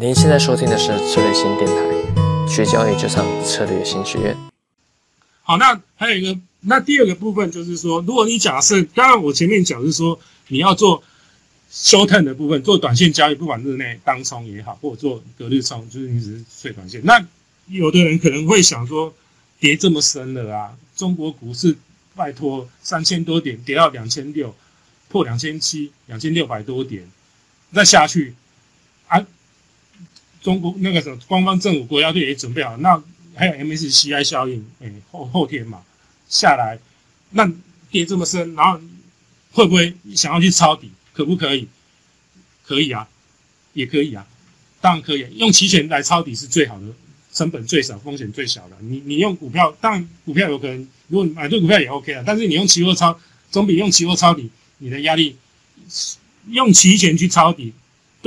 您现在收听的是策略新电台，学交易就上策略新学院。好，那还有一个，那第二个部分就是说，如果你假设，当然我前面讲是说你要做 short term 的部分，做短线交易，不管日内当冲也好，或者做隔日冲，就是你只是睡短线。那有的人可能会想说，跌这么深了啊，中国股市拜托三千多点跌到两千六，破两千七，两千六百多点，再下去，中国那个什么官方政府国家队也准备好，那还有 MSCI 效应，哎，后后天嘛下来，那跌这么深，然后会不会想要去抄底？可不可以？可以啊，也可以啊，当然可以，用期权来抄底是最好的。成本最少，风险最小的。你你用股票，当然股票有可能，如果你买对股票也 OK 啊。但是你用期货抄，总比用期货抄底，你的压力用期权去抄底，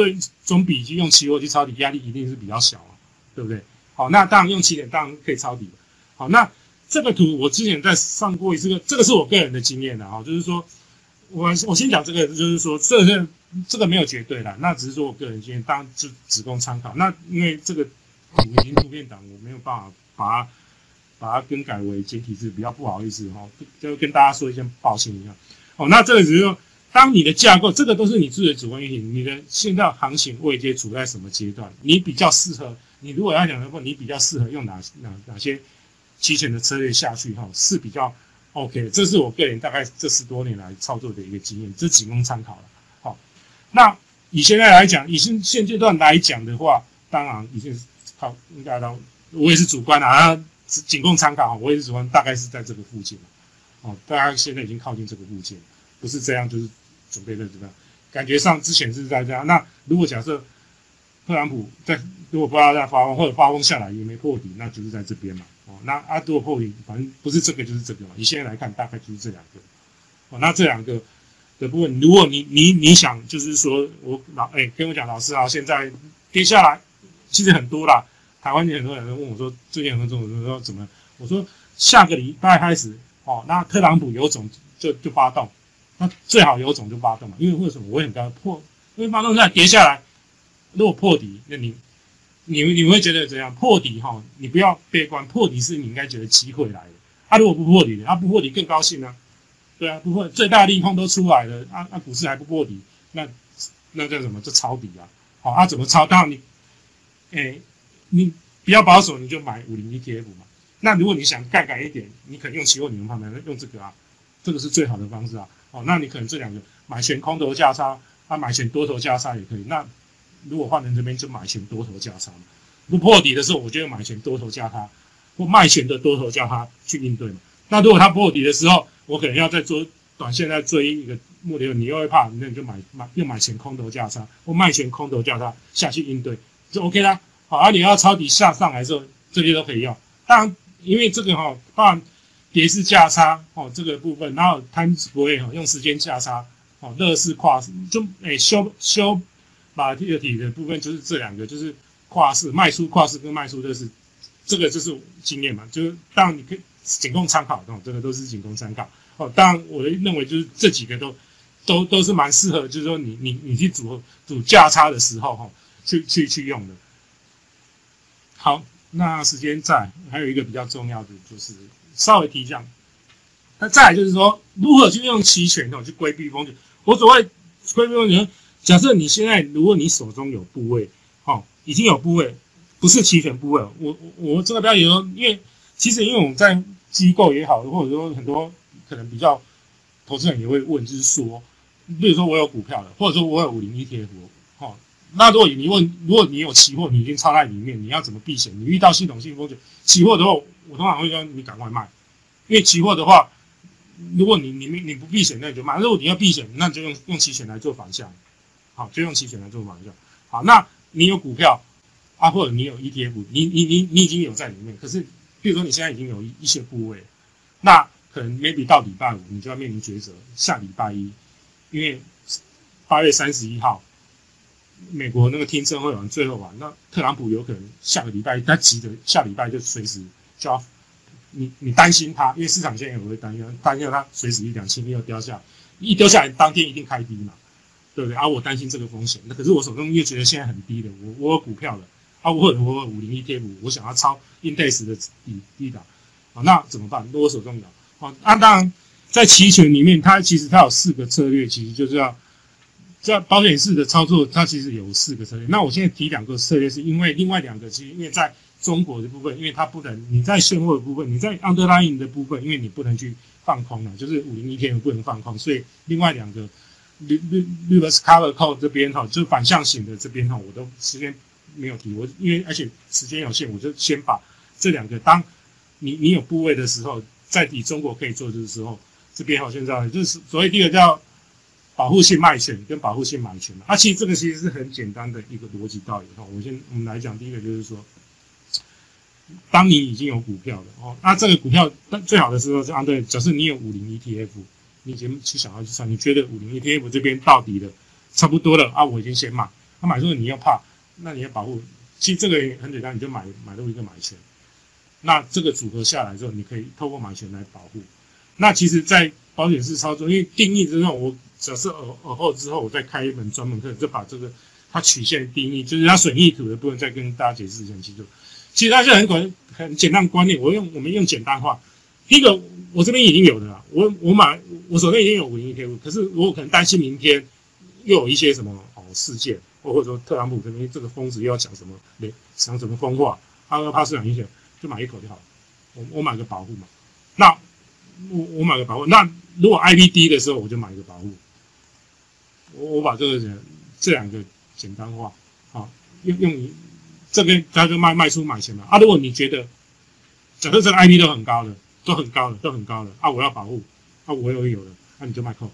对，总比去用期货去抄底压力一定是比较小啊，对不对？好，那当然用期点当然可以抄底。好，那这个图我之前在上过一次，这个是我个人的经验的啊，就是说我我先讲这个，就是说这个这个没有绝对的，那只是说我个人经验，当然只只供参考。那因为这个。已经图片档，我没有办法把它把它更改为简体字，比较不好意思哈，就跟大家说一声抱歉一下。哦，那这个只是说，当你的架构，这个都是你自己的主观意识，你的现在行情位阶处在什么阶段，你比较适合，你如果要讲的话，你比较适合用哪哪哪些期权的策略下去哈，是比较 OK。这是我个人大概这十多年来操作的一个经验，这仅供参考了。好，那以现在来讲，以现现阶段来讲的话，当然已经。好，应该都我也是主观啊，仅供参考我也是主观，大概是在这个附近哦，大家现在已经靠近这个附近，不是这样，就是准备的怎么样？感觉上之前是在这样。那如果假设特朗普在，如果不要再发疯或者发疯下来也没破底，那就是在这边嘛。哦，那阿杜破底，反正不是这个就是这个嘛。你现在来看，大概就是这两个。哦，那这两个的部分，如果你你你想就是说我老哎跟我讲老师啊，现在跌下来其实很多啦。台湾有很多人问我说：“最近很多种说怎么？”我说：“下个礼拜开始哦，那特朗普有种就就发动，那最好有种就发动嘛。因为为什么？我也很高破，因为发动再跌下来，如果破底，那你你你会觉得怎样？破底哈，你不要悲观，破底是你应该觉得机会来的。他如果不破底，他不破底更高兴呢？对啊，不破最大的利空都出来了，啊啊，股市还不破底，那那叫什么？就抄底啊！好，啊怎么抄？当然你，哎。你比较保守，你就买五零 ETF 嘛。那如果你想杠杆一点，你可能用期货、你们旁边用这个啊，这个是最好的方式啊。哦，那你可能这两个买选空头价差，啊买选多头价差也可以。那如果换成这边就买选多头价差。不破底的时候，我就买选多头价差，或卖选的多头价差去应对嘛。那如果它破底的时候，我可能要再做短线再追一个目标，你又会怕，那你就买买又买选空头价差，或卖选空头价差下去应对，就 OK 啦。好，而你要抄底下上来的时候，这些都可以用。当然，因为这个哈，当然跌是价差哦，这个部分，然后摊不会哈，用时间价差哦，乐视跨市就诶修修马蒂的体的部分就是这两个，就是跨市卖出跨市跟卖出乐视，这个就是经验嘛，就是当然你可以仅供参考哦，这个都是仅供参考哦。当然，我的认为就是这几个都都都是蛮适合，就是说你你你去组组价差的时候哈，去去去用的。好，那时间在，还有一个比较重要的就是稍微提一下。那再来就是说，如何去用期权哦去规避风险。我所谓规避风险，假设你现在如果你手中有部位，哦，已经有部位，不是期权部位。我我我这个标题说，因为其实因为我们在机构也好，或者说很多可能比较投资人也会问，就是说，比如说我有股票的，或者说我有五零 ETF，哦。那如果你问，如果你有期货，你已经插在里面，你要怎么避险？你遇到系统性风险，期货的话，我通常会说你赶快卖，因为期货的话，如果你你你不避险，那你就卖；如果你要避险，那你就用用期权来做反向，好，就用期权来做反向。好，那你有股票啊，或者你有 ETF，你你你你已经有在里面，可是，比如说你现在已经有一一些部位，那可能 maybe 到礼拜五你就要面临抉择，下礼拜一，因为八月三十一号。美国那个听证会完最后完，那特朗普有可能下个礼拜他急着下礼拜就随时就要你你担心它，因为市场现在也会担忧，担忧它随时一两千亿要掉下，一掉下来当天一定开低嘛。对不对？啊，我担心这个风险，那可是我手中又觉得现在很低的，我我有股票的，啊，我我五零一 T 五我想要抄 index 的低低档，啊，那怎么办？那我手中有，啊，那当然在期权里面，它其实它有四个策略，其实就是要在保险式的操作，它其实有四个策略。那我现在提两个策略，是因为另外两个其实因为在中国的部分，因为它不能你在现货的部分，你在 underlying 的部分，因为你不能去放空了，就是五零一天不能放空，所以另外两个。绿绿绿 v e s cover call 这边哈，就是反向型的这边哈，我都时间没有提，我因为而且时间有限，我就先把这两个，当你你有部位的时候，在以中国可以做的时候，这边哈现在就是所谓第一个叫保护性卖权跟保护性买权嘛，啊，其实这个其实是很简单的一个逻辑道理哈。我先我们来讲第一个就是说，当你已经有股票了哦，那这个股票最好的时候是按对，假设你有五零 ETF。你已经去想要去算，你觉得五零 ETF 这边到底的差不多了啊？我已经先买，那买之后你要怕，那你要保护。其实这个很简单，你就买买入一个买权。那这个组合下来之后，你可以透过买权来保护。那其实，在保险式操作，因为定义之后，我假设耳耳后之后，我再开一门专门课，就把这个它曲线定义，就是它损益图的部分，再跟大家解释一下清楚。其实它是很管很简单的观念，我用我们用简单化。一个。我这边已经有的了，我我买我手边已经有五零 ETF，可是我可能担心明天又有一些什么哦事件，或者说特朗普这边这个疯子又要讲什么，讲什么疯话，他要怕市场影响，就买一口就好了。我我买个保护嘛，那我我买个保护，那如果 IP 低的时候，我就买一个保护。我我把这个这两个简单化，好用用这边他就卖卖出买钱嘛。啊，如果你觉得假设这个 IP 都很高的。都很高了，都很高了啊！我要保护啊！我有有了，那你就卖扣，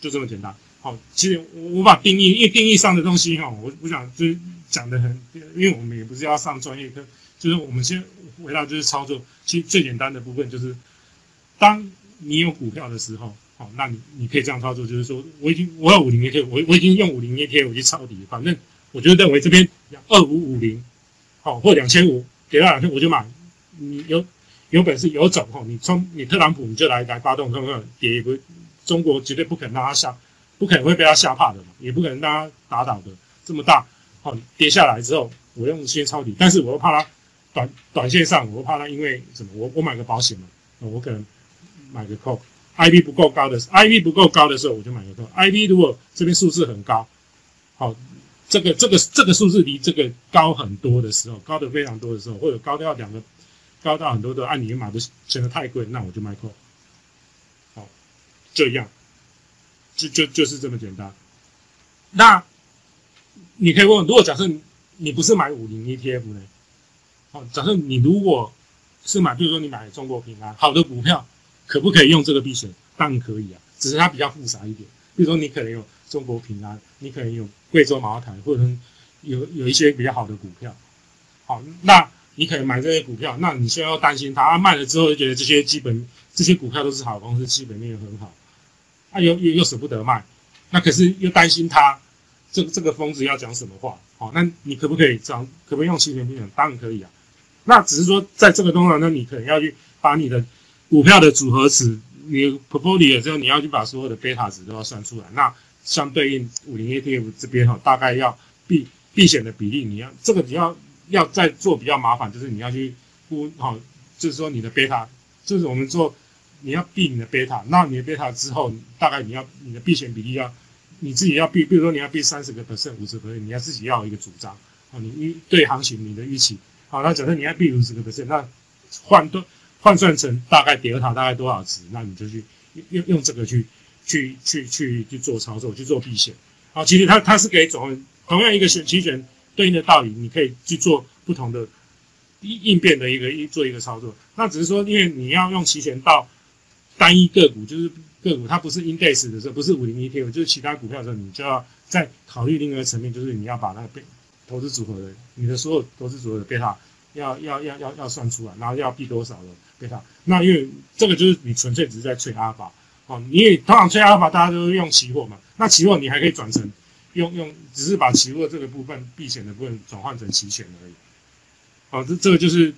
就这么简单。好，其实我我把定义，因为定义上的东西哈，我我想就是讲的很，因为我们也不是要上专业课，就是我们先回到就是操作。其实最简单的部分就是，当你有股票的时候，好，那你你可以这样操作，就是说我已经我要五零 A T，我我已经用五零 A T 我去抄底，反正我就认为这边二五五零，好或两千五给到两千我就买。你有有本事有种吼，你冲你特朗普你就来来发动，看看跌也不中国绝对不可能让他吓，不可能会被他吓怕的嘛，也不可能让他打倒的这么大，好跌下来之后，我用先抄底，但是我又怕他短短线上，我又怕他因为什么，我我买个保险嘛，我可能买个 call，IB 不够高的，IB 不够高的时候我就买个 call，IB 如果这边数字很高，好。这个这个这个数字离这个高很多的时候，高的非常多的时候，或者高到两个。高到很多的按你买不显得太贵，那我就卖空。好，这样，就就就是这么简单。那你可以问，如果假设你不是买五零 ETF 呢？好，假设你如果是买，比如说你买中国平安好的股票，可不可以用这个避险？当然可以啊，只是它比较复杂一点。比如说你可能有中国平安，你可能有贵州茅台，或者有有一些比较好的股票。好，那。你可能买这些股票，那你现在要担心它卖了之后，就觉得这些基本这些股票都是好公司，基本面很好，啊又又又舍不得卖，那可是又担心它这这个疯子要讲什么话，好，那你可不可以这样？可不可以用期权避险？当然可以啊。那只是说在这个东西，那你可能要去把你的股票的组合值，你 portfolio 之后，你要去把所有的贝塔值都要算出来。那相对应五零 ETF 这边哈，大概要避避险的比例，你要这个你要。要再做比较麻烦，就是你要去估好，就是说你的贝塔，就是我们做你要避你的贝塔，那你的贝塔之后，大概你要你的避险比例要你自己要避，比如说你要避三十个 percent、五十 percent，你要自己要一个主张啊，你预对行情你的预期好，那假设你要避五十个 percent，那换多换算成大概德尔塔大概多少值，那你就去用用这个去去去去去做操作，去做避险好，其实它它是可以总同样一个选期权。对应的道理，你可以去做不同的应变的一个一做一个操作。那只是说，因为你要用期权到单一个股，就是个股它不是 index 的时候，不是五零 ETF，就是其他股票的时候，你就要再考虑另一个层面，就是你要把那个贝投资组合的你的所有投资组合的贝塔要要要要要算出来，然后要避多少的贝塔。那因为这个就是你纯粹只是在吹阿尔法哦，你也通常吹阿尔法，大家都是用期货嘛。那期货你还可以转成。用用只是把期货这个部分避险的部分转换成期权而已，好，这这个就是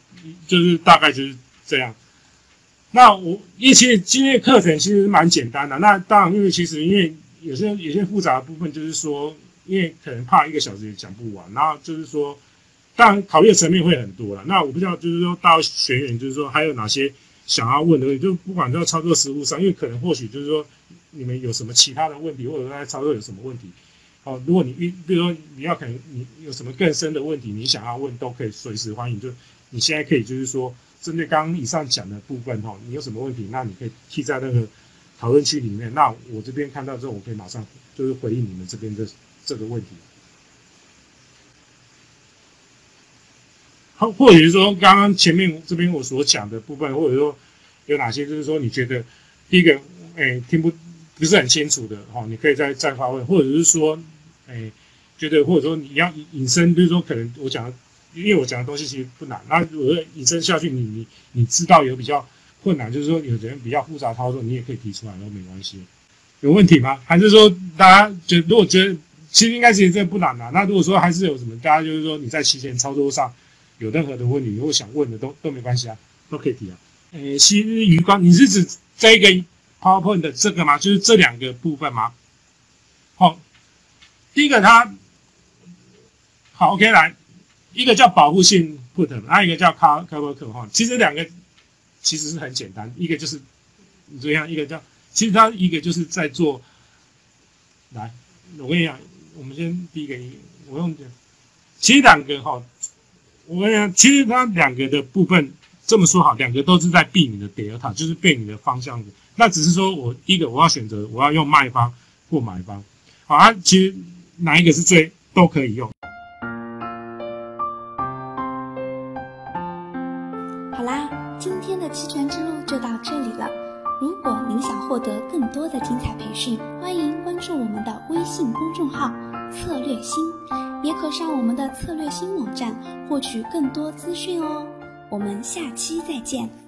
就是大概就是这样。那我因为其实今天的课程其实蛮简单的，那当然因为其实因为有些有些复杂的部分，就是说，因为可能怕一个小时也讲不完，然后就是说，当然考虑的层面会很多了。那我不知道，就是说到学员，就是说还有哪些想要问的问题，就不管在操作实务上，因为可能或许就是说你们有什么其他的问题，或者在操作有什么问题。哦，如果你比比如说你要可能你有什么更深的问题，你想要问，都可以随时欢迎。就你现在可以就是说，针对刚刚以上讲的部分哈，你有什么问题，那你可以贴在那个讨论区里面。那我这边看到之后，我可以马上就是回应你们这边的这个问题。或者是说刚刚前面这边我所讲的部分，或者说有哪些就是说你觉得第一个哎听不不是很清楚的哈，你可以再再发问，或者是说。哎，觉得或者说你要引申，比如说可能我讲，因为我讲的东西其实不难，那如果引申下去，你你你知道有比较困难，就是说有人比较复杂操作，你也可以提出来都没关系。有问题吗？还是说大家觉如果觉得其实应该其实这不难啊？那如果说还是有什么，大家就是说你在提前操作上有任何的问题，如果想问的都都没关系啊，都可以提啊。诶，其实余光，你是指这个 PowerPoint 的这个吗？就是这两个部分吗？好。第一个，它好，OK，来，一个叫保护性 put，另一个叫 cover cover 哈。其实两个其实是很简单，一个就是你这样，一个叫，其实它一个就是在做，来，我跟你讲，我们先第一个，我用其实两个哈，我跟你讲，其实它两个的部分这么说好，两个都是在避你的 delta，就是避你的方向的。那只是说我一个我要选择我要用卖方或买方，好啊，其实。哪一个是最都可以用。好啦，今天的期权之路就到这里了。如果您想获得更多的精彩培训，欢迎关注我们的微信公众号“策略星”，也可上我们的策略星网站获取更多资讯哦。我们下期再见。